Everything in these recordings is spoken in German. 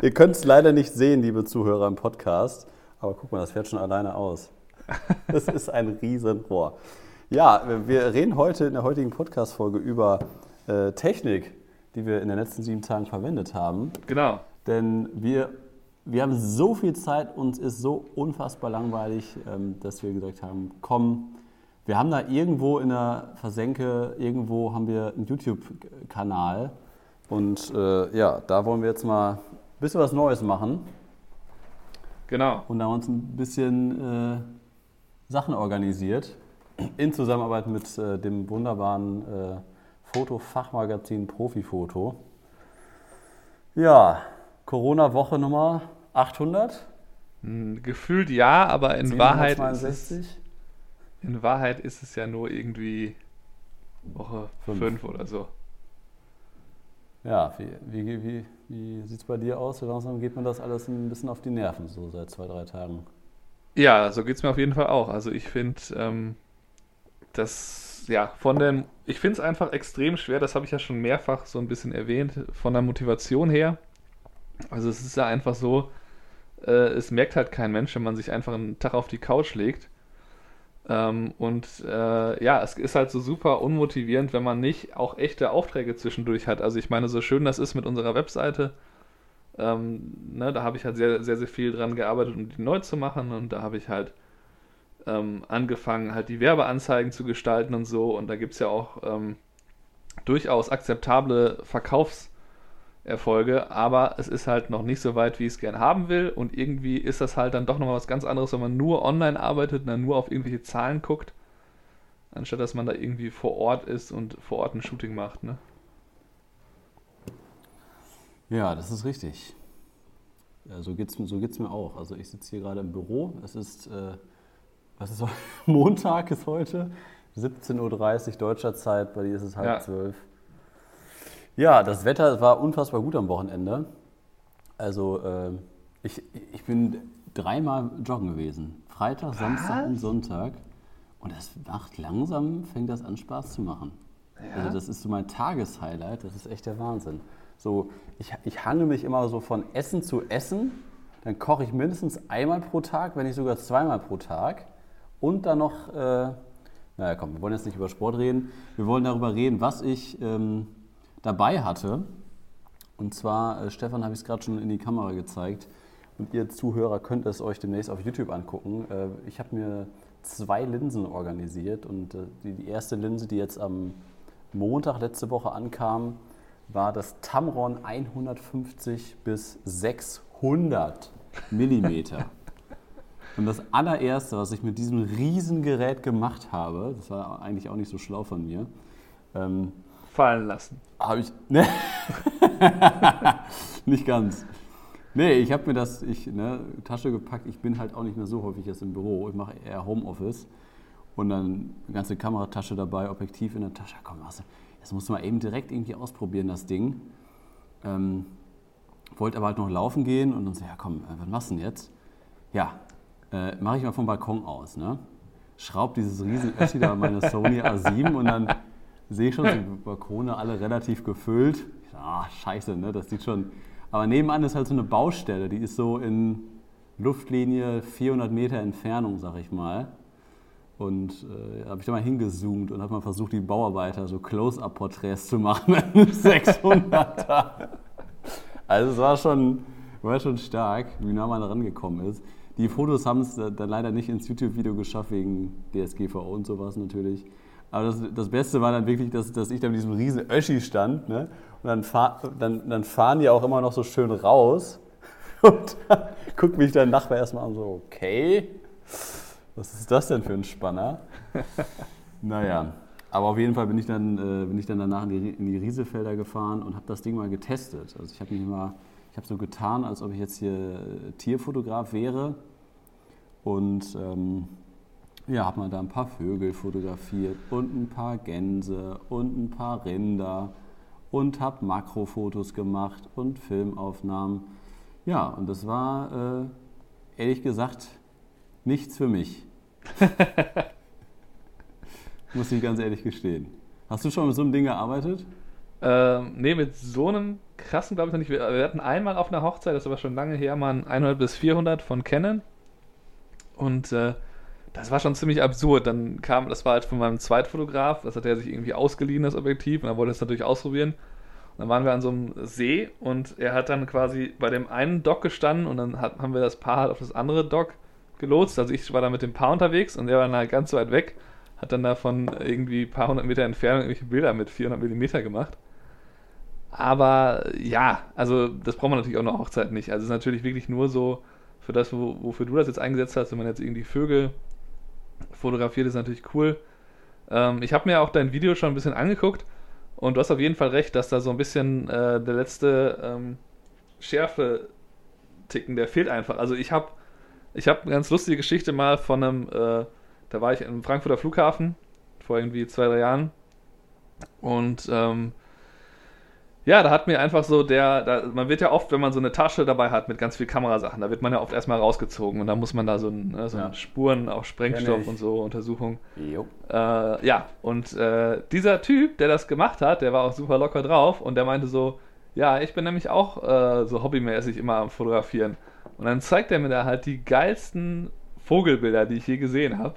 Ihr könnt es leider nicht sehen, liebe Zuhörer im Podcast, aber guck mal, das fährt schon alleine aus. Das ist ein Riesenrohr. Ja, wir reden heute in der heutigen Podcast-Folge über äh, Technik, die wir in den letzten sieben Tagen verwendet haben. Genau. Denn wir, wir haben so viel Zeit, uns ist so unfassbar langweilig, ähm, dass wir gesagt haben, komm, wir haben da irgendwo in der Versenke, irgendwo haben wir einen YouTube-Kanal. Und äh, ja, da wollen wir jetzt mal bisschen was Neues machen. Genau. Und da haben wir uns ein bisschen äh, Sachen organisiert. In Zusammenarbeit mit äh, dem wunderbaren äh, Fotofachmagazin Profifoto. Ja, Corona-Woche Nummer 800. Hm, Gefühlt ja, aber in Wahrheit, ist es, 762. in Wahrheit ist es ja nur irgendwie Woche Fünf. 5 oder so. Ja, wie, wie, wie, wie sieht es bei dir aus? So langsam geht mir das alles ein bisschen auf die Nerven, so seit zwei, drei Tagen. Ja, so geht es mir auf jeden Fall auch. Also ich finde, ähm, das, ja, von den, ich finde es einfach extrem schwer, das habe ich ja schon mehrfach so ein bisschen erwähnt, von der Motivation her. Also es ist ja einfach so, äh, es merkt halt kein Mensch, wenn man sich einfach einen Tag auf die Couch legt. Ähm, und äh, ja, es ist halt so super unmotivierend, wenn man nicht auch echte Aufträge zwischendurch hat. Also ich meine, so schön das ist mit unserer Webseite, ähm, ne, da habe ich halt sehr, sehr, sehr viel dran gearbeitet, um die neu zu machen. Und da habe ich halt ähm, angefangen, halt die Werbeanzeigen zu gestalten und so. Und da gibt es ja auch ähm, durchaus akzeptable Verkaufserfolge, aber es ist halt noch nicht so weit, wie ich es gern haben will. Und irgendwie ist das halt dann doch nochmal was ganz anderes, wenn man nur online arbeitet und dann nur auf irgendwelche Zahlen guckt, anstatt dass man da irgendwie vor Ort ist und vor Ort ein Shooting macht. Ne? Ja, das ist richtig. Ja, so geht es so geht's mir auch. Also ich sitze hier gerade im Büro. Es ist, äh, was ist heute? Montag ist heute, 17.30 Uhr deutscher Zeit, bei dir ist es halb zwölf. Ja, das Wetter war unfassbar gut am Wochenende. Also äh, ich, ich bin dreimal joggen gewesen. Freitag, Samstag und Sonntag. Und das macht langsam, fängt das an Spaß zu machen. Also das ist so mein Tageshighlight, das ist echt der Wahnsinn. So, ich, ich hange mich immer so von Essen zu Essen, dann koche ich mindestens einmal pro Tag, wenn nicht sogar zweimal pro Tag. Und dann noch, äh, naja komm, wir wollen jetzt nicht über Sport reden, wir wollen darüber reden, was ich ähm, dabei hatte. Und zwar, äh, Stefan habe ich es gerade schon in die Kamera gezeigt und ihr Zuhörer könnt es euch demnächst auf YouTube angucken. Äh, ich habe mir zwei Linsen organisiert und äh, die, die erste Linse, die jetzt am Montag letzte Woche ankam, war das Tamron 150 bis 600 Millimeter. Und das allererste, was ich mit diesem Riesengerät gemacht habe, das war eigentlich auch nicht so schlau von mir, ähm, Fallen lassen. habe ich. Ne? nicht ganz. Nee, ich habe mir das, ich, ne, Tasche gepackt. Ich bin halt auch nicht mehr so häufig jetzt im Büro. Ich mache eher Homeoffice. Und dann eine ganze Kameratasche dabei, Objektiv in der Tasche. Komm, was, das musst du mal eben direkt irgendwie ausprobieren, das Ding. Ähm, wollte aber halt noch laufen gehen und dann so, ja komm, äh, was machst du denn jetzt? Ja, äh, mache ich mal vom Balkon aus, ne? Schraub dieses riesen Össi da an meine Sony A7 und dann sehe ich schon, die Balkone alle relativ gefüllt. Ah, scheiße, ne? Das sieht schon. Aber nebenan ist halt so eine Baustelle, die ist so in Luftlinie 400 Meter Entfernung, sag ich mal. Und äh, habe ich da mal hingezoomt und habe mal versucht, die Bauarbeiter so Close-Up-Porträts zu machen mit einem 600er. Also es war schon, war schon stark, wie nah man da rangekommen ist. Die Fotos haben es dann leider nicht ins YouTube-Video geschafft, wegen DSGVO und sowas natürlich. Aber das, das Beste war dann wirklich, dass, dass ich da mit diesem riesen Öschi stand. Ne? Und dann, fahr, dann, dann fahren die auch immer noch so schön raus. Und dann guckt mich der Nachbar erstmal an, so, okay, was ist das denn für ein Spanner? naja, aber auf jeden Fall bin ich dann, äh, bin ich dann danach in die, in die Riesefelder gefahren und habe das Ding mal getestet. Also ich habe mich mal, ich habe so getan, als ob ich jetzt hier äh, Tierfotograf wäre und ähm, ja, habe mal da ein paar Vögel fotografiert und ein paar Gänse und ein paar Rinder und habe Makrofotos gemacht und Filmaufnahmen. Ja, und das war äh, ehrlich gesagt nichts für mich. Muss ich ganz ehrlich gestehen. Hast du schon mit so einem Ding gearbeitet? Ähm, nee, mit so einem krassen glaube ich noch nicht. Wir, wir, hatten einmal auf einer Hochzeit, das ist aber schon lange her, mal ein 100 bis 400 von Canon. Und äh, das war schon ziemlich absurd. Dann kam, das war halt von meinem Zweitfotograf, das hat er sich irgendwie ausgeliehen, das Objektiv, und er wollte es natürlich ausprobieren. Und dann waren wir an so einem See und er hat dann quasi bei dem einen Dock gestanden und dann hat, haben wir das Paar halt auf das andere Dock gelotst. Also ich war da mit dem Paar unterwegs und er war dann halt ganz weit weg, hat dann davon irgendwie ein paar hundert Meter Entfernung irgendwelche Bilder mit 400 Millimeter gemacht. Aber ja, also das braucht man natürlich auch noch Hochzeit nicht. Also es ist natürlich wirklich nur so für das, wofür du das jetzt eingesetzt hast, wenn man jetzt irgendwie Vögel fotografiert, ist natürlich cool. Ähm, ich habe mir auch dein Video schon ein bisschen angeguckt und du hast auf jeden Fall recht, dass da so ein bisschen äh, der letzte ähm, Schärfe-Ticken, der fehlt einfach. Also ich habe ich hab eine ganz lustige Geschichte mal von einem, äh, da war ich im Frankfurter Flughafen vor irgendwie zwei, drei Jahren und ähm, ja, da hat mir einfach so der, da, man wird ja oft, wenn man so eine Tasche dabei hat mit ganz viel Kamerasachen, da wird man ja oft erstmal rausgezogen und dann muss man da so, ne, so ja. Spuren, auch Sprengstoff und so Untersuchung. Äh, ja, und äh, dieser Typ, der das gemacht hat, der war auch super locker drauf und der meinte so, ja, ich bin nämlich auch äh, so hobbymäßig immer am Fotografieren. Und dann zeigt er mir da halt die geilsten Vogelbilder, die ich je gesehen habe.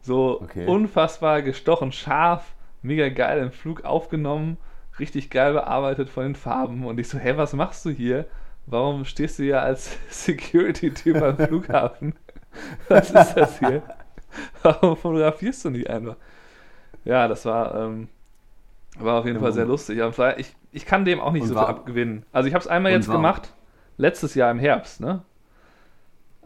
So okay. unfassbar gestochen, scharf, mega geil im Flug aufgenommen richtig geil bearbeitet von den Farben. Und ich so, hey, was machst du hier? Warum stehst du hier als Security-Typ am Flughafen? Was ist das hier? Warum fotografierst du nicht einfach? Ja, das war, ähm, war auf jeden Fall sehr lustig. Ich, ich kann dem auch nicht so viel abgewinnen. Also ich habe es einmal jetzt gemacht, letztes Jahr im Herbst, ne?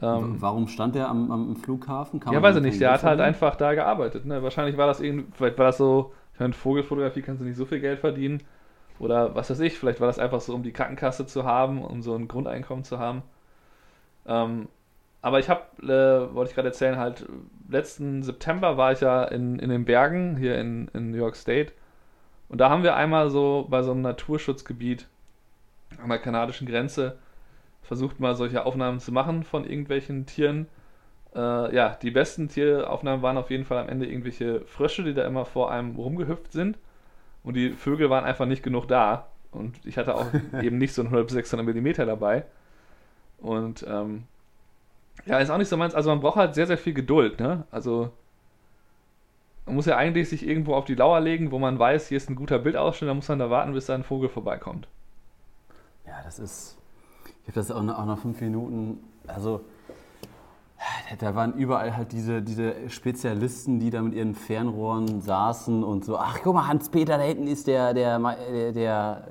Ähm, warum stand der am, am Flughafen? Kann ja, weiß ich nicht. Der hat halt einfach da gearbeitet. Ne? Wahrscheinlich war das irgendwie, vielleicht war das so ich meine, Vogelfotografie kannst du nicht so viel Geld verdienen. Oder was weiß ich, vielleicht war das einfach so, um die Krankenkasse zu haben, um so ein Grundeinkommen zu haben. Ähm, aber ich habe, äh, wollte ich gerade erzählen, halt, letzten September war ich ja in, in den Bergen hier in, in New York State. Und da haben wir einmal so bei so einem Naturschutzgebiet an der kanadischen Grenze versucht, mal solche Aufnahmen zu machen von irgendwelchen Tieren. Äh, ja, die besten Tieraufnahmen waren auf jeden Fall am Ende irgendwelche Frösche, die da immer vor einem rumgehüpft sind. Und die Vögel waren einfach nicht genug da. Und ich hatte auch eben nicht so ein 100 bis 600 Millimeter dabei. Und ähm, ja, ist auch nicht so meins. Also man braucht halt sehr, sehr viel Geduld. Ne? Also man muss ja eigentlich sich irgendwo auf die Lauer legen, wo man weiß, hier ist ein guter Bildausschnitt, dann muss man da warten, bis da ein Vogel vorbeikommt. Ja, das ist. Ich habe das auch noch, auch noch fünf Minuten. Also da waren überall halt diese, diese Spezialisten, die da mit ihren Fernrohren saßen und so, ach guck mal, Hans-Peter, da hinten ist der, der, der, der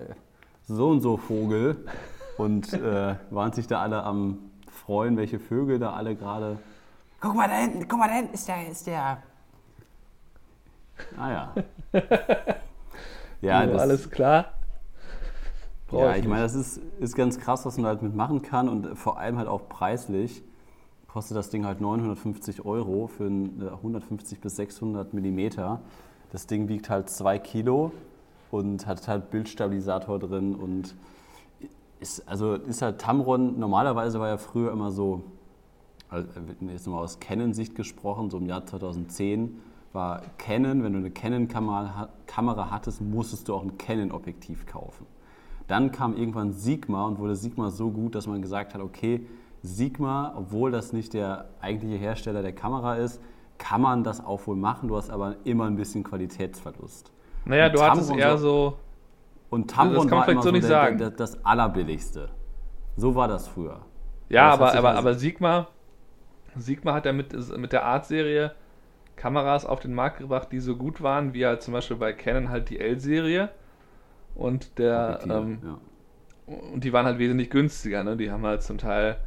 so und so Vogel. Und äh, waren sich da alle am freuen, welche Vögel da alle gerade. Guck mal da hinten, guck mal da hinten ist der, ist der. Ah ja. ja, das, alles klar. Brauch ja, ich, ich meine, das ist, ist ganz krass, was man halt mitmachen kann und vor allem halt auch preislich kostet das Ding halt 950 Euro für 150 bis 600 Millimeter. Das Ding wiegt halt 2 Kilo und hat halt Bildstabilisator drin und ist, also ist halt Tamron, normalerweise war ja früher immer so, also jetzt nochmal aus Canon-Sicht gesprochen, so im Jahr 2010 war Canon, wenn du eine Canon-Kamera hattest, musstest du auch ein Canon-Objektiv kaufen. Dann kam irgendwann Sigma und wurde Sigma so gut, dass man gesagt hat, okay, Sigma, obwohl das nicht der eigentliche Hersteller der Kamera ist, kann man das auch wohl machen. Du hast aber immer ein bisschen Qualitätsverlust. Naja, und du Tamron hattest eher so. Und Tamron das war immer so, so der, der, das allerbilligste. So war das früher. Ja, aber, aber, also aber Sigma, Sigma hat ja mit, mit der Art-Serie Kameras auf den Markt gebracht, die so gut waren, wie halt zum Beispiel bei Canon halt die L-Serie. Und der, ähm, ja. und die waren halt wesentlich günstiger, ne? Die haben halt zum Teil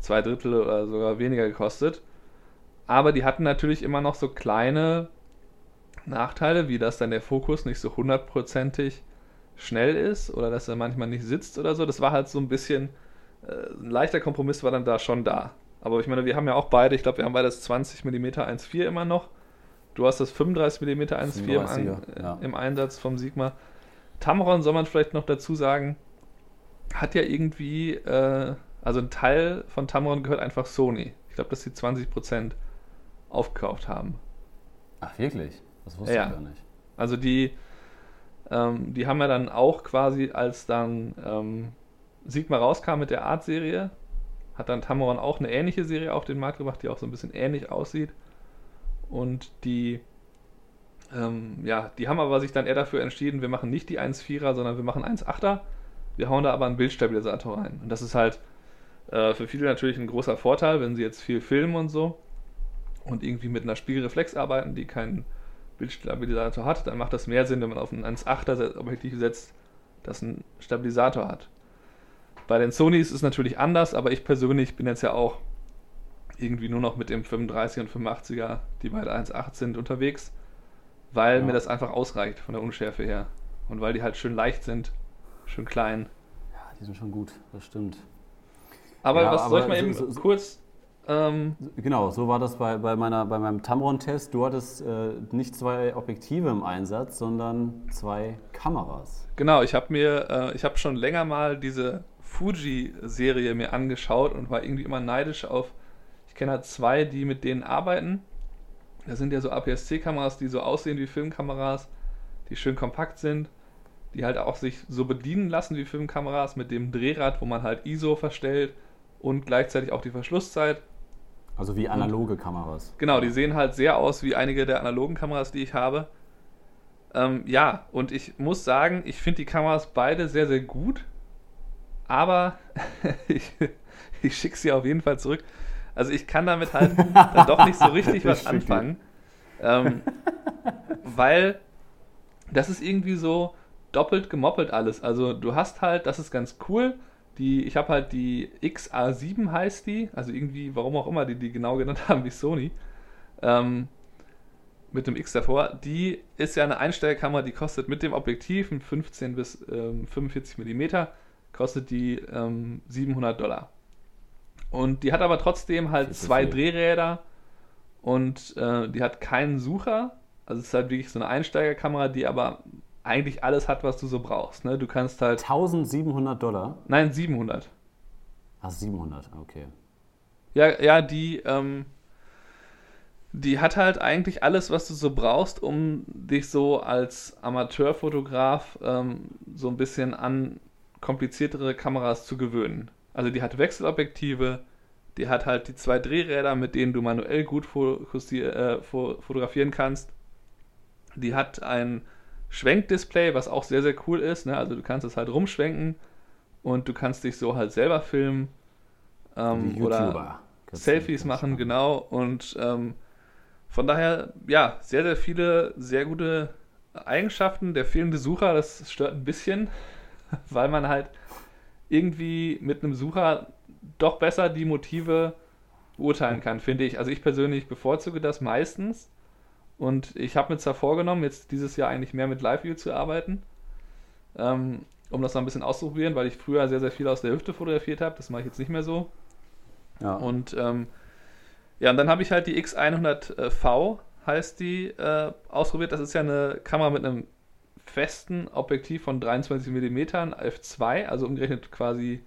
zwei Drittel oder sogar weniger gekostet. Aber die hatten natürlich immer noch so kleine Nachteile, wie dass dann der Fokus nicht so hundertprozentig schnell ist oder dass er manchmal nicht sitzt oder so. Das war halt so ein bisschen, äh, ein leichter Kompromiss war dann da schon da. Aber ich meine, wir haben ja auch beide, ich glaube, wir haben beide das 20 mm 1.4 immer noch. Du hast das 35 mm 1.4 im, ja. im Einsatz vom Sigma. Tamron soll man vielleicht noch dazu sagen, hat ja irgendwie äh, also ein Teil von Tamron gehört einfach Sony. Ich glaube, dass sie 20% aufgekauft haben. Ach, wirklich? Das wusste ja. ich gar nicht. Also die, Ähm, die haben ja dann auch quasi, als dann ähm, Sigma rauskam mit der Art-Serie, hat dann Tamron auch eine ähnliche Serie auf den Markt gebracht, die auch so ein bisschen ähnlich aussieht. Und die, ähm, ja, die haben aber sich dann eher dafür entschieden, wir machen nicht die 1.4er, sondern wir machen 1.8er. Wir hauen da aber einen Bildstabilisator rein. Und das ist halt äh, für viele natürlich ein großer Vorteil, wenn sie jetzt viel filmen und so und irgendwie mit einer Spiegelreflex arbeiten, die keinen Bildstabilisator hat, dann macht das mehr Sinn, wenn man auf ein 1.8er Objektiv setzt, das einen Stabilisator hat. Bei den Sonys ist es natürlich anders, aber ich persönlich bin jetzt ja auch irgendwie nur noch mit dem 35 und 85er, die beide 1.8 sind, unterwegs, weil ja. mir das einfach ausreicht von der Unschärfe her. Und weil die halt schön leicht sind, schön klein. Ja, die sind schon gut, das stimmt. Aber ja, was aber soll ich mal eben so, so, kurz. Ähm, genau, so war das bei, bei, meiner, bei meinem Tamron-Test. Du hattest äh, nicht zwei Objektive im Einsatz, sondern zwei Kameras. Genau, ich habe mir, äh, ich habe schon länger mal diese Fuji-Serie mir angeschaut und war irgendwie immer neidisch auf, ich kenne halt zwei, die mit denen arbeiten. Das sind ja so APS-C-Kameras, die so aussehen wie Filmkameras, die schön kompakt sind, die halt auch sich so bedienen lassen wie Filmkameras mit dem Drehrad, wo man halt ISO verstellt und gleichzeitig auch die Verschlusszeit. Also wie analoge und, Kameras. Genau, die sehen halt sehr aus wie einige der analogen Kameras, die ich habe. Ähm, ja, und ich muss sagen, ich finde die Kameras beide sehr, sehr gut aber ich, ich schicke sie auf jeden Fall zurück. Also ich kann damit halt dann doch nicht so richtig was anfangen. Ähm, weil das ist irgendwie so doppelt gemoppelt alles. Also du hast halt, das ist ganz cool, die, ich habe halt die XA7 heißt die, also irgendwie, warum auch immer die die genau genannt haben wie Sony, ähm, mit dem X davor, die ist ja eine Einstellkamera, die kostet mit dem Objektiv 15 bis ähm, 45 Millimeter kostet die ähm, 700 Dollar. Und die hat aber trotzdem halt zwei Drehräder und äh, die hat keinen Sucher. Also es ist halt wirklich so eine Einsteigerkamera, die aber eigentlich alles hat, was du so brauchst. Ne? Du kannst halt. 1700 Dollar? Nein, 700. Ach, 700, okay. Ja, ja, die, ähm, die hat halt eigentlich alles, was du so brauchst, um dich so als Amateurfotograf ähm, so ein bisschen an kompliziertere Kameras zu gewöhnen. Also die hat Wechselobjektive, die hat halt die zwei Drehräder, mit denen du manuell gut äh, fotografieren kannst. Die hat ein Schwenkdisplay, was auch sehr, sehr cool ist. Ne? Also du kannst es halt rumschwenken und du kannst dich so halt selber filmen ähm, oder Selfies machen, genau. Und ähm, von daher, ja, sehr, sehr viele, sehr gute Eigenschaften. Der fehlende Sucher, das stört ein bisschen. weil man halt irgendwie mit einem Sucher doch besser die Motive beurteilen kann, finde ich. Also ich persönlich bevorzuge das meistens und ich habe mir zwar vorgenommen, jetzt dieses Jahr eigentlich mehr mit Live-View zu arbeiten, ähm, um das noch ein bisschen auszuprobieren, weil ich früher sehr, sehr viel aus der Hüfte fotografiert habe. Das mache ich jetzt nicht mehr so. Ja. Und ähm, ja, und dann habe ich halt die X100V, heißt die, äh, ausprobiert. Das ist ja eine Kamera mit einem festen Objektiv von 23 mm f2, also umgerechnet quasi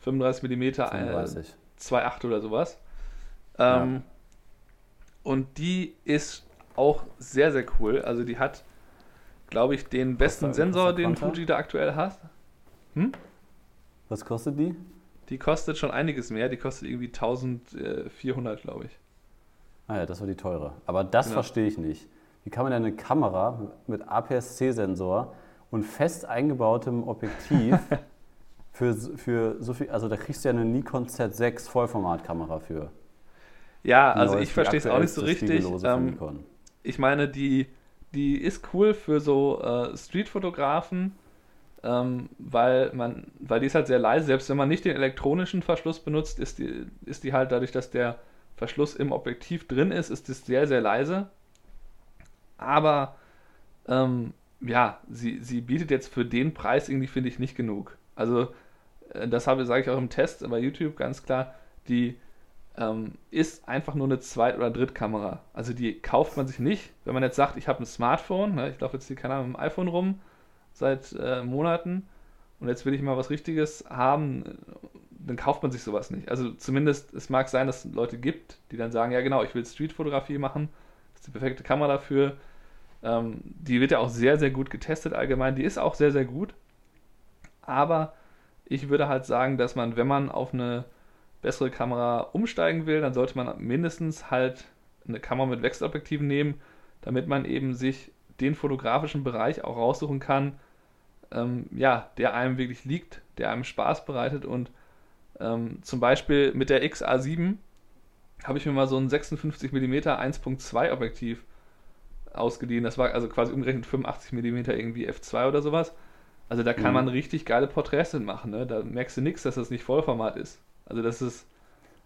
35 mm 35. Äh, 2.8 oder sowas. Ähm, ja. Und die ist auch sehr, sehr cool. Also die hat, glaube ich, den besten kostet, Sensor, den Fuji da aktuell hat. Hm? Was kostet die? Die kostet schon einiges mehr. Die kostet irgendwie 1400, glaube ich. Ah ja, das war die teure. Aber das genau. verstehe ich nicht. Wie kann man denn eine Kamera mit APS-C-Sensor und fest eingebautem Objektiv für, für so viel, also da kriegst du ja eine Nikon Z6 Vollformatkamera für. Ja, also ich verstehe es auch nicht so richtig. Ähm, ich meine, die, die ist cool für so äh, Streetfotografen, ähm, weil man, weil die ist halt sehr leise. Selbst wenn man nicht den elektronischen Verschluss benutzt, ist die, ist die halt dadurch, dass der Verschluss im Objektiv drin ist, ist es sehr, sehr leise aber ähm, ja, sie, sie bietet jetzt für den Preis irgendwie, finde ich, nicht genug. Also, äh, das habe sage ich auch im Test bei YouTube ganz klar, die ähm, ist einfach nur eine Zweit- oder Drittkamera. Also die kauft man sich nicht, wenn man jetzt sagt, ich habe ein Smartphone, ne, ich laufe jetzt hier, keine Ahnung, mit dem iPhone rum seit äh, Monaten und jetzt will ich mal was Richtiges haben, dann kauft man sich sowas nicht. Also zumindest, es mag sein, dass es Leute gibt, die dann sagen, ja genau, ich will Streetfotografie machen, das ist die perfekte Kamera dafür, Ähm, die wird ja auch sehr, sehr gut getestet allgemein. Die ist auch sehr, sehr gut. Aber ich würde halt sagen, dass man, wenn man auf eine bessere Kamera umsteigen will, dann sollte man mindestens halt eine Kamera mit Wechselobjektiven nehmen, damit man eben sich den fotografischen Bereich auch raussuchen kann, ähm, ja, der einem wirklich liegt, der einem Spaß bereitet und ähm, zum Beispiel mit der XA7 habe ich mir mal so ein 56 mm 1.2 Objektiv ausgeliehen. Das war also quasi umgerechnet 85 mm irgendwie f2 oder sowas. Also da kann mhm. man richtig geile Porträts machen. Ne? Da merkst du nichts, dass das nicht Vollformat ist. Also das ist.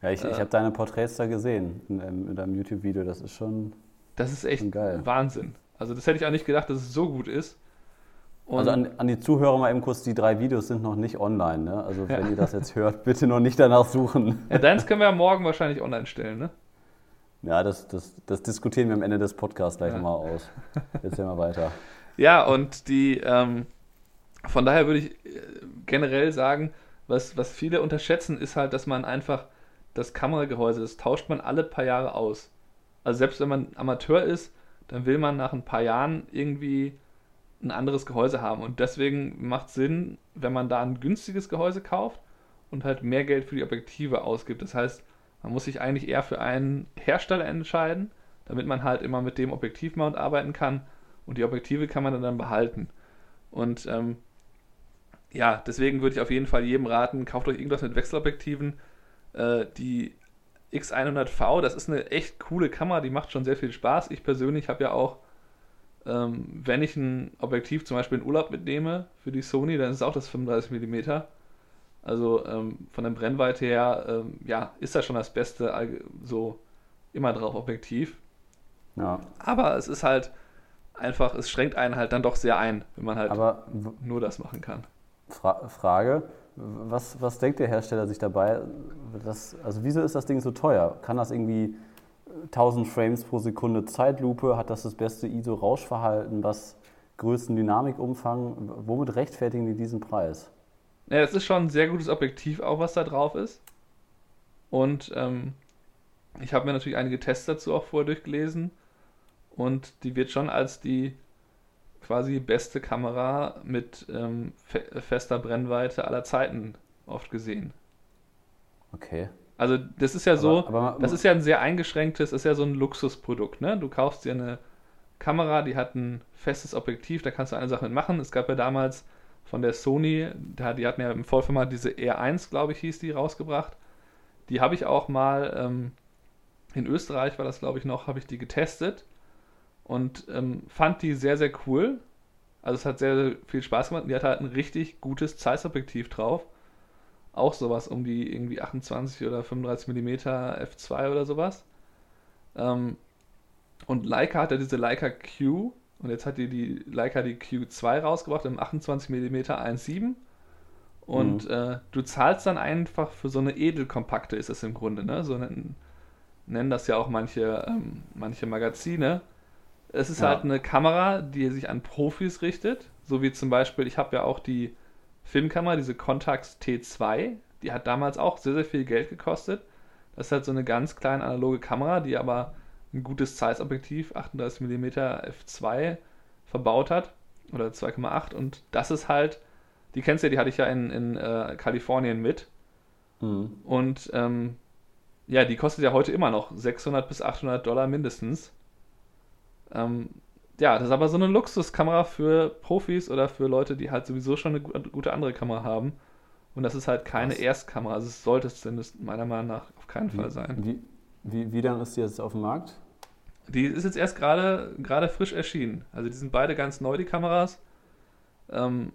Ja, ich, äh, ich habe deine Porträts da gesehen in, in deinem YouTube-Video. Das ist schon. Das ist echt geil. Wahnsinn. Also das hätte ich auch nicht gedacht, dass es so gut ist. Und also an, an, die Zuhörer mal eben kurz, die drei Videos sind noch nicht online. Ne? Also wenn ja. ihr das jetzt hört, bitte noch nicht danach suchen. Ja, deins können wir ja morgen wahrscheinlich online stellen, ne? Ja, das, das, das diskutieren wir am Ende des Podcasts gleich ja. nochmal aus. Jetzt sehen wir weiter. Ja, und die, ähm, von daher würde ich äh, generell sagen, was, was viele unterschätzen, ist halt, dass man einfach das Kameragehäuse, das tauscht man alle paar Jahre aus. Also selbst wenn man Amateur ist, dann will man nach ein paar Jahren irgendwie ein anderes Gehäuse haben. Und deswegen macht es Sinn, wenn man da ein günstiges Gehäuse kauft und halt mehr Geld für die Objektive ausgibt. Das heißt, man muss sich eigentlich eher für einen Hersteller entscheiden, damit man halt immer mit dem Objektivmount arbeiten kann und die Objektive kann man dann behalten. Und ähm, ja, deswegen würde ich auf jeden Fall jedem raten, kauft euch irgendwas mit Wechselobjektiven. Äh, die X100V, das ist eine echt coole Kamera, die macht schon sehr viel Spaß. Ich persönlich habe ja auch ähm, wenn ich ein Objektiv zum Beispiel in Urlaub mitnehme für die Sony, dann ist es auch das 35 mm. Also ähm, von der Brennweite her, ähm, ja, ist das schon das beste, so immer drauf Objektiv. Ja. Aber es ist halt einfach, es schränkt einen halt dann doch sehr ein, wenn man halt Aber nur das machen kann. Fra Frage, was, was denkt der Hersteller sich dabei? Das, also wieso ist das Ding so teuer? Kann das irgendwie 1000 Frames pro Sekunde Zeitlupe, hat das das beste ISO-Rauschverhalten, was größten Dynamikumfang. Womit rechtfertigen die diesen Preis? Ja, es ist schon ein sehr gutes Objektiv, auch was da drauf ist. Und ähm, ich habe mir natürlich einige Tests dazu auch vorher durchgelesen. Und die wird schon als die quasi beste Kamera mit ähm, fe fester Brennweite aller Zeiten oft gesehen. Okay. Also das ist ja so, aber, aber, das ist ja ein sehr eingeschränktes, ist ja so ein Luxusprodukt. Ne? Du kaufst dir eine Kamera, die hat ein festes Objektiv, da kannst du eine Sache mit machen. Es gab ja damals von der Sony, die hatten ja im Vollformat diese R1, glaube ich, hieß die, rausgebracht. Die habe ich auch mal ähm, in Österreich, war das glaube ich noch, habe ich die getestet und ähm, fand die sehr, sehr cool. Also es hat sehr, sehr viel Spaß gemacht. Die hat halt ein richtig gutes Zeiss-Objektiv drauf auch sowas um die irgendwie 28 oder 35 mm f2 oder sowas. Ähm, und Leica hat ja diese Leica Q und jetzt hat die, die Leica die Q2 rausgebracht im 28 mm 1.7 und mhm. äh, du zahlst dann einfach für so eine edelkompakte ist es im Grunde, ne? So nennen, nennen das ja auch manche, ähm, manche Magazine. Es ist ja. halt eine Kamera, die sich an Profis richtet, so wie zum Beispiel, ich habe ja auch die Filmkamera, diese Contax T2, die hat damals auch sehr, sehr viel Geld gekostet. Das ist halt so eine ganz kleine analoge Kamera, die aber ein gutes Zeiss-Objektiv, 38mm f2, verbaut hat. Oder 2,8. Und das ist halt, die kennst du ja, die hatte ich ja in, in äh, Kalifornien mit. Mhm. Und ähm, ja, die kostet ja heute immer noch 600 bis 800 Dollar mindestens. Ähm, ja, das ist aber so eine Luxuskamera für Profis oder für Leute, die halt sowieso schon eine gute andere Kamera haben. Und das ist halt keine Was? Erstkamera. Also es sollte es zumindest meiner Meinung nach auf keinen Fall sein. Wie, wie, wie lange ist die jetzt auf dem Markt? Die ist jetzt erst gerade gerade frisch erschienen. Also die sind beide ganz neu, die Kameras. Ähm,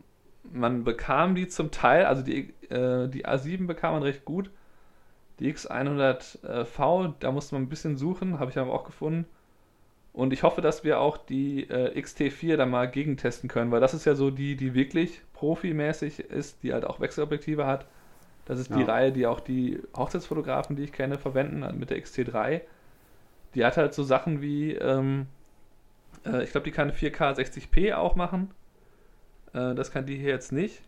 man bekam die zum Teil, also die, äh, die A7 bekam man recht gut. Die X100V, da musste man ein bisschen suchen, habe ich aber auch gefunden. Und ich hoffe, dass wir auch die äh, XT4 da mal gegentesten können, weil das ist ja so die, die wirklich profimäßig ist, die halt auch Wechselobjektive hat. Das ist ja. die Reihe, die auch die Hochzeitsfotografen, die ich kenne, verwenden mit der XT3. Die hat halt so Sachen wie, ähm, äh, ich glaube, die kann 4K 60p auch machen. Äh, das kann die hier jetzt nicht.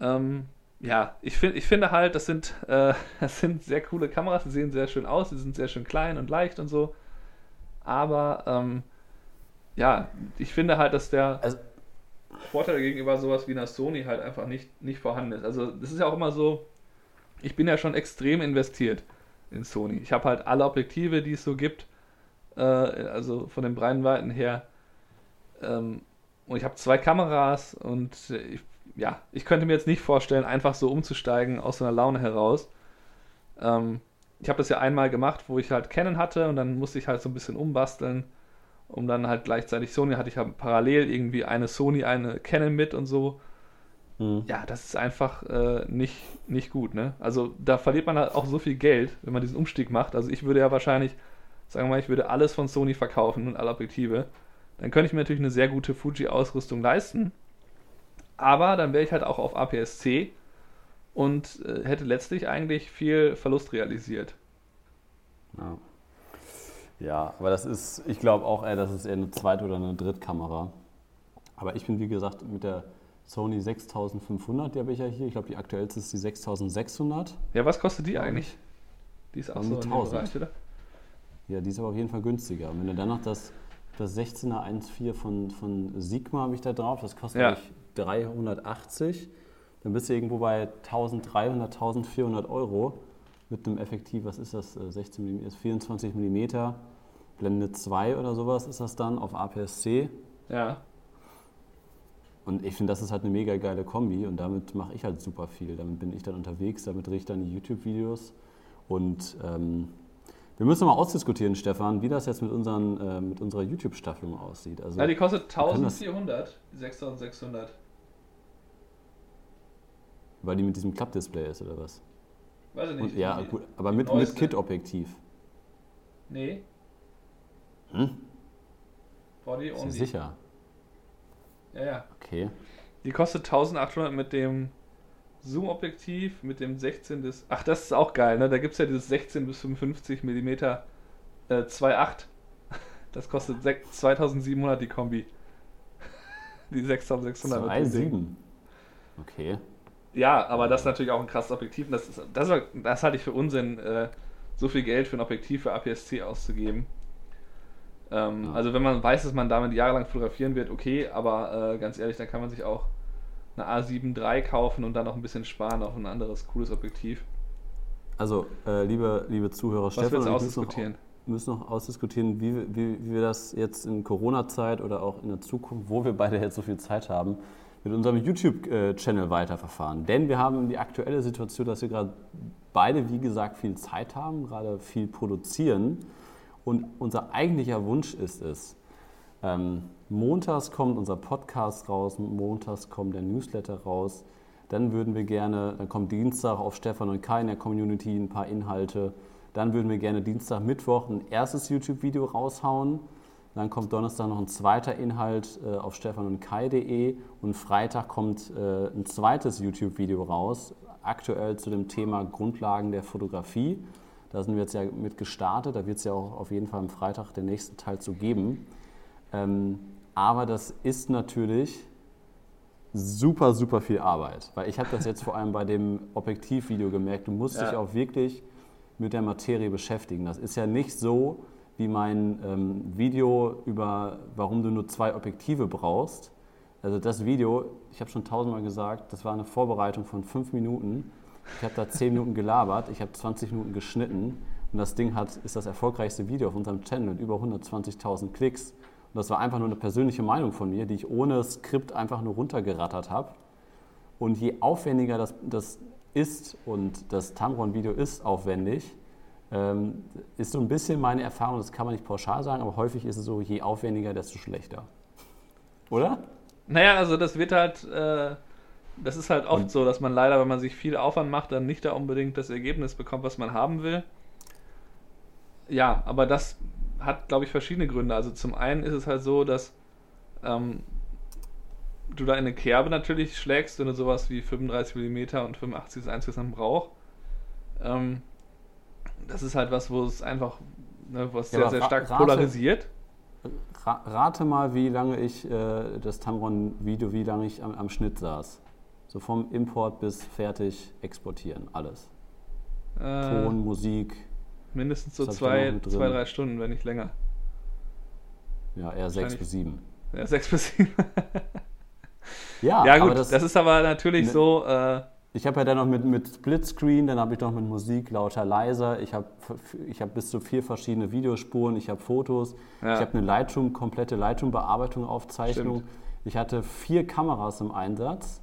Ähm, ja, ich, find, ich finde halt, das sind, äh, das sind sehr coole Kameras, die sehen sehr schön aus, die sind sehr schön klein und leicht und so aber ähm, ja, ich finde halt, dass der Also- Vorteil gegenüber sowas wie einer Sony halt einfach nicht, nicht vorhanden ist. Also das ist ja auch immer so, ich bin ja schon extrem investiert in Sony. Ich habe halt alle Objektive, die es so gibt, äh, also von den Brennweiten her. Ähm, und ich habe zwei Kameras und ich, ja, ich könnte mir jetzt nicht vorstellen, einfach so umzusteigen aus so einer Laune heraus. Ähm, ich habe das ja einmal gemacht, wo ich halt Canon hatte und dann musste ich halt so ein bisschen umbasteln, um dann halt gleichzeitig Sony hatte ich halt parallel irgendwie eine Sony, eine Canon mit und so. Hm. Ja, das ist einfach äh, nicht, nicht gut, ne? Also da verliert man halt auch so viel Geld, wenn man diesen Umstieg macht. Also ich würde ja wahrscheinlich, sagen wir mal, ich würde alles von Sony verkaufen und alle Objektive. Dann könnte ich mir natürlich eine sehr gute Fuji-Ausrüstung leisten. Aber dann wäre ich halt auch auf APS-C und äh, hätte letztlich eigentlich viel Verlust realisiert. Ja. ja, aber das ist, ich glaube auch eher, das ist eher eine Zweit- oder eine Drittkamera. Aber ich bin, wie gesagt, mit der Sony 6500, die habe ich ja hier. Ich glaube, die aktuellste ist die 6600. Ja, was kostet die eigentlich? Die ist auch so die in dem 1000. Bereich, oder? Ja, die ist aber auf jeden Fall günstiger. Und wenn du dann noch das, das 16er 1.4 von, von Sigma habe ich da drauf, das kostet Ja. glaub ich 380. Dann bist du irgendwo bei 1300, 1400 Euro mit einem Effektiv, was ist das? Äh, 16 mm, ist 24 mm, Blende 2 oder sowas ist das dann auf APS-C. Ja. Und ich finde, das ist halt eine mega geile Kombi und damit mache ich halt super viel. Damit bin ich dann unterwegs, damit drehe ich dann die YouTube-Videos. Und ähm, wir müssen mal ausdiskutieren, Stefan, wie das jetzt mit, unseren, äh, mit unserer YouTube-Staffelung aussieht. Also, Ja, die kostet können das- 1400, die 6600. weil die mit diesem Klappdisplay ist oder was? Weiß ich nicht. Und, ja, gut, aber mit, mit. Kit-Objektiv. Nee. Hm? Body Ist only. sicher. Ja, ja. Okay. Die kostet 1800 mit dem Zoom-Objektiv, mit dem 16 bis. Ach, das ist auch geil, ne? Da gibt es ja dieses 16 bis 55 mm äh, 2.8. Das kostet sech- 2700 die Kombi. Die 6600 mit dem Ding. 2,7. Okay. Ja, aber das ist natürlich auch ein krasses Objektiv. Das, ist, das, war- das halte ich für Unsinn, äh, so viel Geld für ein Objektiv für APS-C auszugeben. Ähm, Ja. Also wenn man weiß, dass man damit jahrelang fotografieren wird, okay, aber äh, ganz ehrlich, dann kann man sich auch eine A7 III kaufen und dann noch ein bisschen sparen auf ein anderes cooles Objektiv. Also, äh, liebe, liebe Zuhörer, Was Stefan noch, ausdiskutieren? müssen noch ausdiskutieren, wie, wir- wie, wie wir das jetzt in Corona-Zeit oder auch in der Zukunft, wo wir beide jetzt so viel Zeit haben, mit unserem YouTube-Channel weiterverfahren. Denn wir haben die aktuelle Situation, dass wir gerade beide, wie gesagt, viel Zeit haben, gerade viel produzieren. Und unser eigentlicher Wunsch ist es, ähm, montags kommt unser Podcast raus, montags kommt der Newsletter raus. Dann würden wir gerne, dann kommt Dienstag auf Stefan und Kai in der Community ein paar Inhalte. Dann würden wir gerne Dienstag, Mittwoch ein erstes YouTube-Video raushauen. Dann kommt Donnerstag noch ein zweiter Inhalt äh, auf stefan und kai.de und Freitag kommt äh, ein zweites YouTube-Video raus, aktuell zu dem Thema Grundlagen der Fotografie. Da sind wir jetzt ja mit gestartet, da wird es ja auch auf jeden Fall am Freitag den nächsten Teil zu geben. Ähm, aber das ist natürlich super, super viel Arbeit. Weil ich habe das jetzt vor allem bei dem Objektivvideo gemerkt, du musst Ja. dich auch wirklich mit der Materie beschäftigen. Das ist ja nicht so wie mein ähm, Video über, warum du nur zwei Objektive brauchst. Also das Video, ich habe schon tausendmal gesagt, das war eine Vorbereitung von fünf Minuten. Ich habe da zehn Minuten gelabert, ich habe 20 Minuten geschnitten und das Ding hat, ist das erfolgreichste Video auf unserem Channel mit über 120.000 Klicks. Und das war einfach nur eine persönliche Meinung von mir, die ich ohne Skript einfach nur runtergerattert habe. Und je aufwendiger das, das ist, und das Tamron-Video ist aufwendig, ähm, ist so ein bisschen meine Erfahrung, das kann man nicht pauschal sagen, aber häufig ist es so, je aufwendiger, desto schlechter. Oder? Naja, also das wird halt, äh, das ist halt oft Und- so, dass man leider, wenn man sich viel Aufwand macht, dann nicht da unbedingt das Ergebnis bekommt, was man haben will. Ja, aber das hat, glaube ich, verschiedene Gründe. Also zum einen ist es halt so, dass ähm, du da in eine Kerbe natürlich schlägst, wenn du sowas wie 35 mm und 85 ist eins, was man braucht. Ähm, das ist halt was, wo es einfach, ne, was Ja, sehr, sehr stark rate- polarisiert. Ra rate mal, wie lange ich äh, das Tamron-Video, wie lange ich am, am Schnitt saß. So vom Import bis fertig exportieren, alles. Äh, Ton, Musik. Mindestens so zwei, zwei, drei Stunden, wenn nicht länger. Ja, eher 6 bis 7. Ja, 6 bis 7. ja, ja, gut, das, das, ist aber natürlich ne, so. Äh, ich habe ja dann noch mit, mit Splitscreen, dann habe ich noch mit Musik lauter, leiser. Ich habe ich hab bis zu vier verschiedene Videospuren, ich habe Fotos, ja. ich habe eine Lightroom, komplette Lightroom-Bearbeitung, Aufzeichnung. Stimmt. Ich hatte vier Kameras im Einsatz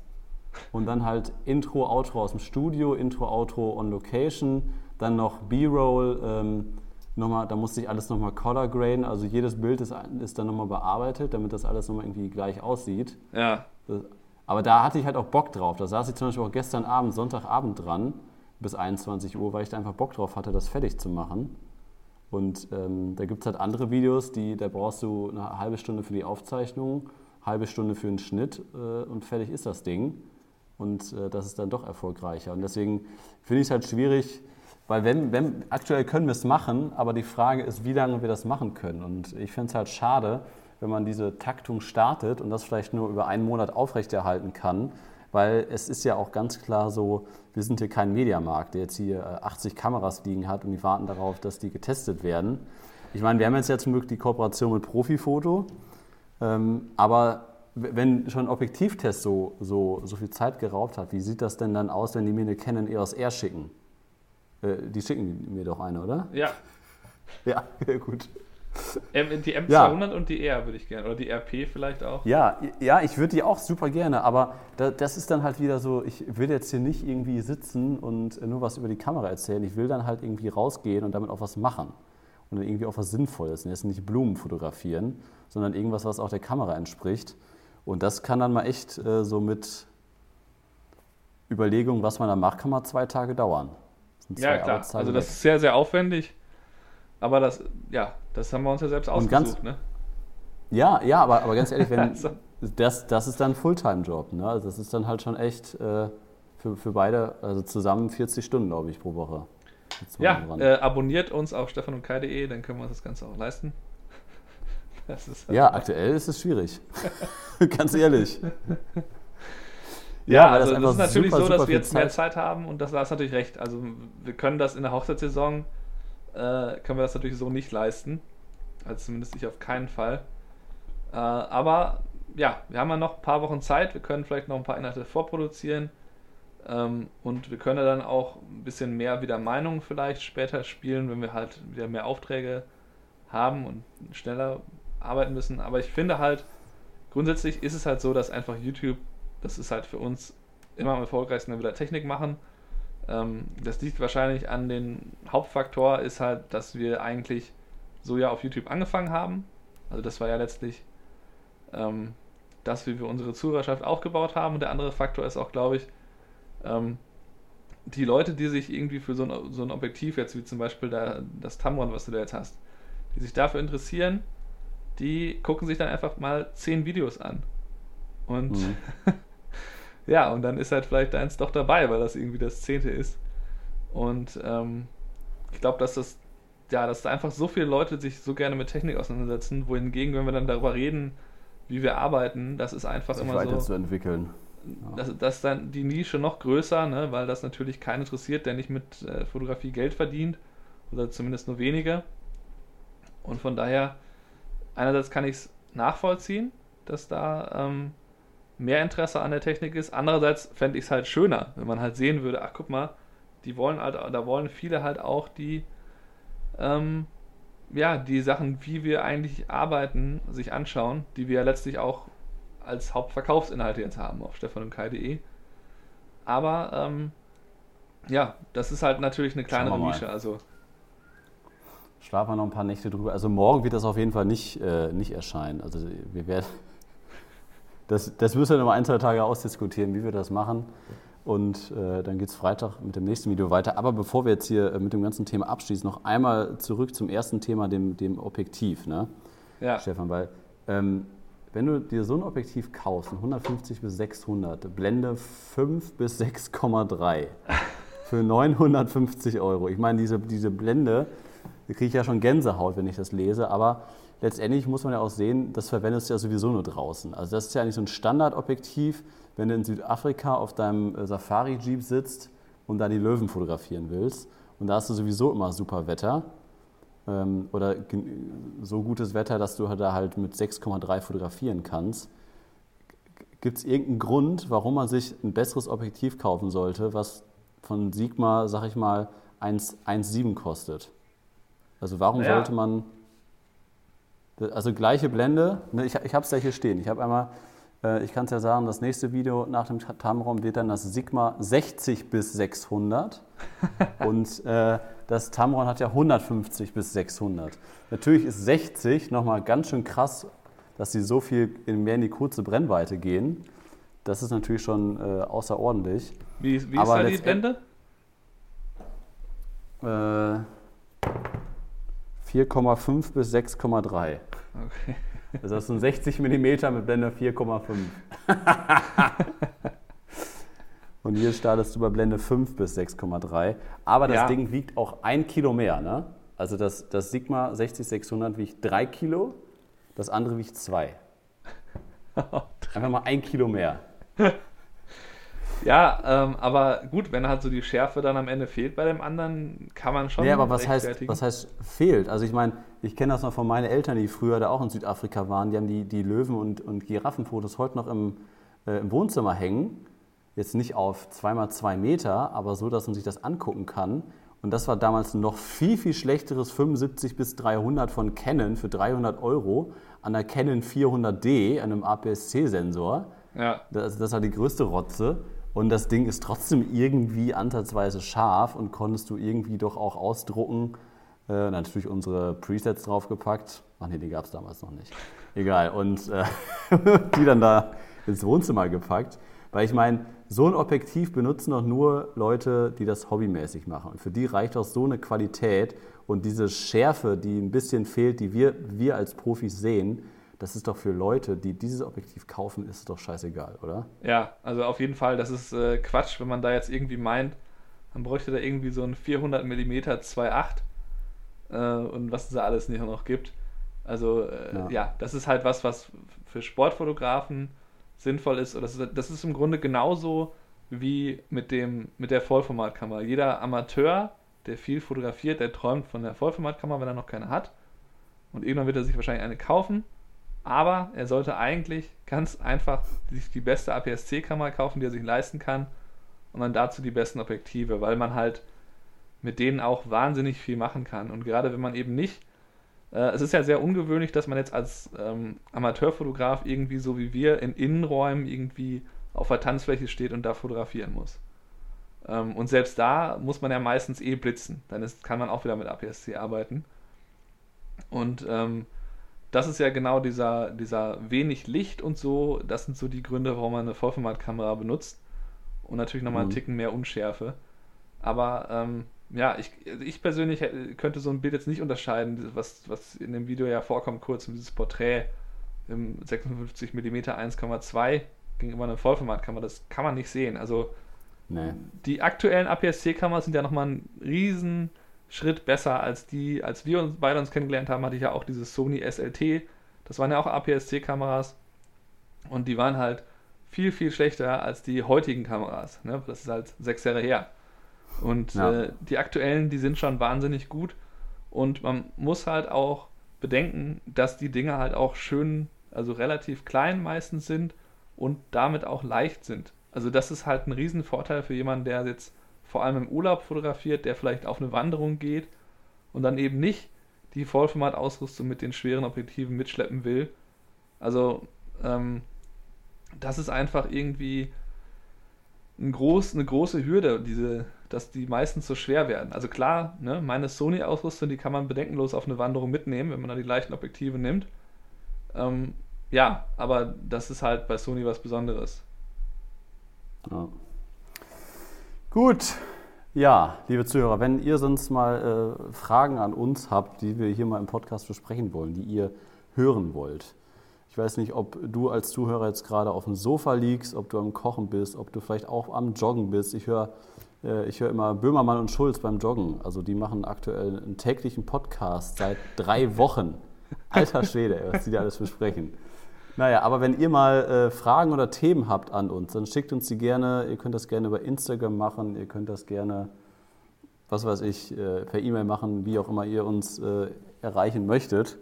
und dann halt Intro, Outro aus dem Studio, Intro, Outro on Location, dann noch B-Roll. Ähm, nochmal, da musste ich alles nochmal color graden, also jedes Bild ist, ist dann nochmal bearbeitet, damit das alles nochmal irgendwie gleich aussieht. Ja. Das, aber da hatte ich halt auch Bock drauf. Da saß ich zum Beispiel auch gestern Abend, Sonntagabend dran, bis 21 Uhr, weil ich da einfach Bock drauf hatte, das fertig zu machen. Und ähm, da gibt es halt andere Videos, die, da brauchst du eine halbe Stunde für die Aufzeichnung, halbe Stunde für den Schnitt äh, und fertig ist das Ding. Und äh, das ist dann doch erfolgreicher. Und deswegen finde ich es halt schwierig, weil wenn, wenn, aktuell können wir es machen, aber die Frage ist, wie lange wir das machen können. Und ich finde es halt schade, wenn man diese Taktung startet und das vielleicht nur über einen Monat aufrechterhalten kann, weil es ist ja auch ganz klar so, wir sind hier kein Mediamarkt, der jetzt hier 80 äh, Kameras liegen hat und die warten darauf, dass die getestet werden. Ich meine, wir haben jetzt ja zum Glück die Kooperation mit Profifoto, ähm, aber wenn schon ein Objektivtest so, so, so viel Zeit geraubt hat, wie sieht das denn dann aus, wenn die mir eine Canon EOS R schicken? Äh, die schicken mir doch eine, oder? Ja. Ja, gut. Die M200 ja. und die R würde ich gerne. Oder die RP vielleicht auch. Ja, ja ich würde die auch super gerne. Aber das ist dann halt wieder so, ich will jetzt hier nicht irgendwie sitzen und nur was über die Kamera erzählen. Ich will dann halt irgendwie rausgehen und damit auch was machen. Und dann irgendwie auch was Sinnvolles. Und jetzt nicht Blumen fotografieren, sondern irgendwas, was auch der Kamera entspricht. Und das kann dann mal echt äh, so mit Überlegungen, was man da macht, kann mal zwei Tage dauern. Ja, klar. Also das ist sehr, sehr aufwendig. Aber das, ja, das haben wir uns ja selbst ausgesucht, ganz, ne? Ja, ja, aber, aber ganz ehrlich, wenn, also. das, das ist dann ein Fulltime-Job. Ne? Also das ist dann halt schon echt äh, für, für beide, also zusammen 40 Stunden, glaube ich, pro Woche. Ja, äh, abonniert uns auf stefanundkai.de, dann können wir uns das Ganze auch leisten. Halt ja, aktuell ist es schwierig. ganz ehrlich. Ja, ja also das, das ist natürlich super, so, dass wir jetzt Zeit. mehr Zeit haben und das, da ist natürlich recht. Also wir können das in der Hochzeitssaison äh, können wir das natürlich so nicht leisten. Also zumindest ich auf keinen Fall. Äh, aber ja, wir haben ja noch ein paar Wochen Zeit. Wir können vielleicht noch ein paar Inhalte vorproduzieren. Ähm, und wir können dann auch ein bisschen mehr wieder Meinungen vielleicht später spielen, wenn wir halt wieder mehr Aufträge haben und schneller arbeiten müssen. Aber ich finde halt, grundsätzlich ist es halt so, dass einfach YouTube, das ist halt für uns immer am erfolgreichsten, wenn wir da Technik machen das liegt wahrscheinlich an den Hauptfaktor, ist halt, dass wir eigentlich so ja auf YouTube angefangen haben. Also das war ja letztlich ähm, das, wie wir unsere Zuhörerschaft aufgebaut haben. Und der andere Faktor ist auch, glaube ich, ähm, die Leute, die sich irgendwie für so ein, so ein Objektiv, jetzt wie zum Beispiel da, das Tamron, was du da jetzt hast, die sich dafür interessieren, die gucken sich dann einfach mal zehn Videos an. Und mhm. Ja, und dann ist halt vielleicht eins doch dabei, weil das irgendwie das zehnte ist. Und ähm, ich glaube, dass das, ja, dass da einfach so viele Leute sich so gerne mit Technik auseinandersetzen, wohingegen, wenn wir dann darüber reden, wie wir arbeiten, das ist einfach sich immer weiterzuentwickeln. so. Ja. Das, das ist dann die Nische noch größer, ne, weil das natürlich keinen interessiert, der nicht mit äh, Fotografie Geld verdient. Oder zumindest nur wenige. Und von daher, einerseits kann ich es nachvollziehen, dass da ähm, mehr Interesse an der Technik ist. Andererseits fände ich es halt schöner, wenn man halt sehen würde, ach guck mal, die wollen halt, da wollen viele halt auch die, ähm, ja, die Sachen, wie wir eigentlich arbeiten, sich anschauen, die wir ja letztlich auch als Hauptverkaufsinhalte jetzt haben auf stefanundkai.de. Aber ähm, ja, das ist halt natürlich eine kleinere Nische. Also schlafen wir noch ein paar Nächte drüber. Also morgen wird das auf jeden Fall nicht, äh, nicht erscheinen. Also wir werden das, das müssen wir noch mal ein, zwei Tage ausdiskutieren, wie wir das machen. Und äh, dann geht es Freitag mit dem nächsten Video weiter. Aber bevor wir jetzt hier äh, mit dem ganzen Thema abschließen, noch einmal zurück zum ersten Thema, dem, dem Objektiv. Ne? Ja. Stefan, weil ähm, wenn du dir so ein Objektiv kaufst, 150 bis 600, Blende 5 bis 6,3 für 950 Euro. Ich meine, diese, diese Blende, da kriege ich ja schon Gänsehaut, wenn ich das lese, aber letztendlich muss man ja auch sehen, das verwendest du ja sowieso nur draußen. Also das ist ja eigentlich so ein Standardobjektiv, wenn du in Südafrika auf deinem äh, Safari-Jeep sitzt und da die Löwen fotografieren willst. Und da hast du sowieso immer super Wetter. ähm, oder so gutes Wetter, dass du da halt mit 6,3 fotografieren kannst. Gibt es irgendeinen Grund, warum man sich ein besseres Objektiv kaufen sollte, was von Sigma, sag ich mal, 1,7 kostet? Also warum naja. sollte man, also gleiche Blende, ne, ich, ich habe es ja hier stehen, ich habe einmal, äh, ich kann es ja sagen, das nächste Video nach dem Tamron wird dann das Sigma 60 bis 600 und äh, das Tamron hat ja 150 bis 600. Natürlich ist 60 nochmal ganz schön krass, dass sie so viel mehr in die kurze Brennweite gehen. Das ist natürlich schon äh, außerordentlich. Wie, wie ist da die Blende? Äh, 4,5 bis 6,3. Okay. Also das sind 60 mm mit Blende 4,5. Und hier startest du bei Blende 5 bis 6,3. Aber das ja. Ding wiegt auch ein Kilo mehr. Ne? Also das, das Sigma 60600 wiegt 3 Kilo, das andere wiegt 2. Einfach mal ein Kilo mehr. Ja, ähm, aber gut, wenn halt so die Schärfe dann am Ende fehlt bei dem anderen, kann man schon. Ja, aber was heißt, was heißt fehlt? Also ich meine, ich kenne das noch von meinen Eltern, die früher da auch in Südafrika waren. Die haben die, die Löwen- und, und Giraffenfotos heute noch im, äh, im Wohnzimmer hängen. Jetzt nicht auf 2x2 Meter, aber so, dass man sich das angucken kann. Und das war damals noch viel, viel schlechteres 75 bis 300 von Canon für 300 Euro an der Canon 400D, einem APS-C-Sensor. Ja. Das, das war die größte Rotze. Und das Ding ist trotzdem irgendwie ansatzweise scharf und konntest du irgendwie doch auch ausdrucken. Äh, natürlich unsere Presets draufgepackt. Ach nee, die gab es damals noch nicht. Egal. Und äh, die dann da ins Wohnzimmer gepackt. Weil ich meine, so ein Objektiv benutzen doch nur Leute, die das hobbymäßig machen. Und für die reicht auch so eine Qualität und diese Schärfe, die ein bisschen fehlt, die wir, wir als Profis sehen, das ist doch für Leute, die dieses Objektiv kaufen, ist es doch scheißegal, oder? Ja, also auf jeden Fall, das ist äh, Quatsch, wenn man da jetzt irgendwie meint, man bräuchte da irgendwie so ein 400 mm 2.8 äh, und was es da alles nicht noch gibt. Also äh, ja. ja. das ist halt was, was für Sportfotografen sinnvoll ist. das, ist. das ist im Grunde genauso wie mit, dem, mit der Vollformatkamera. Jeder Amateur, der viel fotografiert, der träumt von der Vollformatkamera, wenn er noch keine hat. Und irgendwann wird er sich wahrscheinlich eine kaufen aber er sollte eigentlich ganz einfach sich die beste APS-C-Kamera kaufen, die er sich leisten kann. Und dann dazu die besten Objektive, weil man halt mit denen auch wahnsinnig viel machen kann. Und gerade wenn man eben nicht, äh, es ist ja sehr ungewöhnlich, dass man jetzt als ähm, Amateurfotograf irgendwie so wie wir in Innenräumen irgendwie auf der Tanzfläche steht und da fotografieren muss. Ähm, und selbst da muss man ja meistens eh blitzen. Dann ist, kann man auch wieder mit APS-C arbeiten. Und ähm, das ist ja genau dieser, dieser wenig Licht und so, das sind so die Gründe, warum man eine Vollformatkamera benutzt. Und natürlich nochmal mhm. einen Ticken mehr Unschärfe. Aber ähm, ja, ich, ich persönlich könnte so ein Bild jetzt nicht unterscheiden, was, was in dem Video ja vorkommt, kurz dieses Porträt im 56 mm 1,2 gegenüber einer Vollformatkamera. Das kann man nicht sehen. Also nee. die aktuellen APS-C-Kameras sind ja nochmal ein riesen Schritt besser als die, als wir uns beide uns kennengelernt haben, hatte ich ja auch dieses Sony SLT. Das waren ja auch APS-C-Kameras und die waren halt viel, viel schlechter als die heutigen Kameras. Ne? Das ist halt sechs Jahre her. Und ja. äh, die aktuellen, die sind schon wahnsinnig gut. Und man muss halt auch bedenken, dass die Dinge halt auch schön, also relativ klein meistens sind und damit auch leicht sind. Also das ist halt ein Riesenvorteil für jemanden, der jetzt vor allem im Urlaub fotografiert, der vielleicht auf eine Wanderung geht und dann eben nicht die Vollformat-Ausrüstung mit den schweren Objektiven mitschleppen will. Also, ähm, das ist einfach irgendwie ein groß, eine große Hürde, diese, dass die meistens so schwer werden. Also klar, ne, meine Sony-Ausrüstung, die kann man bedenkenlos auf eine Wanderung mitnehmen, wenn man da die leichten Objektive nimmt. Ähm, ja, aber das ist halt bei Sony was Besonderes. Ja. Gut, ja, liebe Zuhörer, wenn ihr sonst mal äh, Fragen an uns habt, die wir hier mal im Podcast besprechen wollen, die ihr hören wollt. Ich weiß nicht, ob du als Zuhörer jetzt gerade auf dem Sofa liegst, ob du am Kochen bist, ob du vielleicht auch am Joggen bist. Ich höre äh, hör immer Böhmermann und Schulz beim Joggen. Also die machen aktuell einen täglichen Podcast seit drei Wochen. Alter Schwede, was die da alles besprechen. Naja, aber wenn ihr mal äh, Fragen oder Themen habt an uns, dann schickt uns die gerne. Ihr könnt das gerne über Instagram machen, ihr könnt das gerne was weiß ich, äh, per E-Mail machen, wie auch immer ihr uns äh, erreichen möchtet.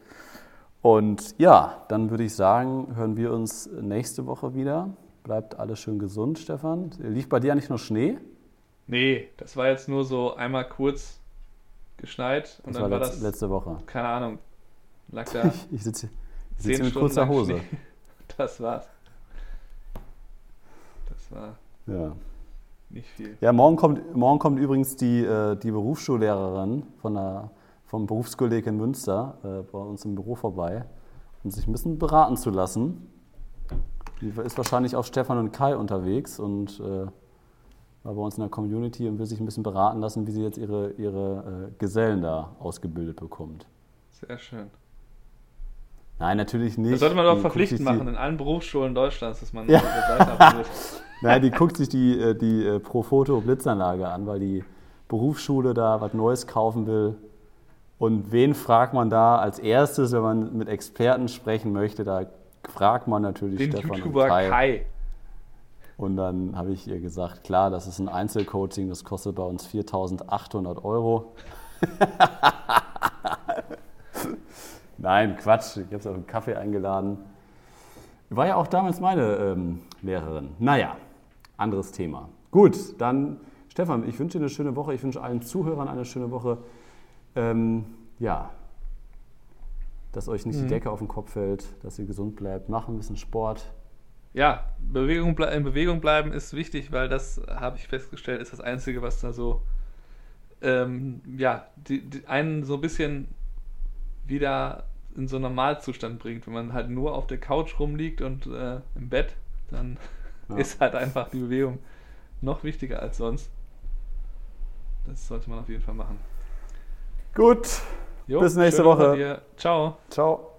Und ja, dann würde ich sagen, hören wir uns nächste Woche wieder. Bleibt alles schön gesund, Stefan. Lief bei dir eigentlich noch Schnee? Nee, das war jetzt nur so einmal kurz geschneit und Das dann war war das, letzte Woche. keine Ahnung, lag da Ich, sitze ich zehn sitze mit Stunden kurzer Hose. Schnee. Das war's. Das war Ja. nicht viel. Ja, morgen kommt, morgen kommt übrigens die, äh, die Berufsschullehrerin von der, vom Berufskolleg in Münster äh, bei uns im Büro vorbei, um sich ein bisschen beraten zu lassen. Die ist wahrscheinlich auch Stefan und Kai unterwegs und äh, war bei uns in der Community und will sich ein bisschen beraten lassen, wie sie jetzt ihre, ihre äh, Gesellen da ausgebildet bekommt. Sehr schön. Nein, natürlich nicht. Das sollte man doch verpflichtend sich die- machen in allen Berufsschulen Deutschlands, dass man Ja. diese Seite abbildet. Nein, die guckt sich die, äh, die äh, Profoto Blitzanlage an, weil die Berufsschule da was Neues kaufen will. Und wen fragt man da als erstes, wenn man mit Experten sprechen möchte? Da fragt man natürlich Den Stefan YouTuber und Kai. Kai. Und dann habe ich ihr gesagt, klar, das ist ein Einzelcoaching, das kostet bei uns 4.800 Euro. Nein, Quatsch, ich habe sie auf einen Kaffee eingeladen. War ja auch damals meine ähm, Lehrerin. Naja, anderes Thema. Gut, dann Stefan, ich wünsche dir eine schöne Woche. Ich wünsche allen Zuhörern eine schöne Woche. Ähm, ja, dass euch nicht die Decke auf den Kopf fällt, dass ihr gesund bleibt. Macht ein bisschen Sport. Ja, Bewegung, ble- in Bewegung bleiben ist wichtig, weil das, habe ich festgestellt, ist das Einzige, was da so, ähm, ja, die, die einen so ein bisschen wieder in so einen Normalzustand bringt. Wenn man halt nur auf der Couch rumliegt und äh, im Bett, dann Ja. ist halt einfach die Bewegung noch wichtiger als sonst. Das sollte man auf jeden Fall machen. Gut, Jo, Bis nächste Woche. Ciao. ciao.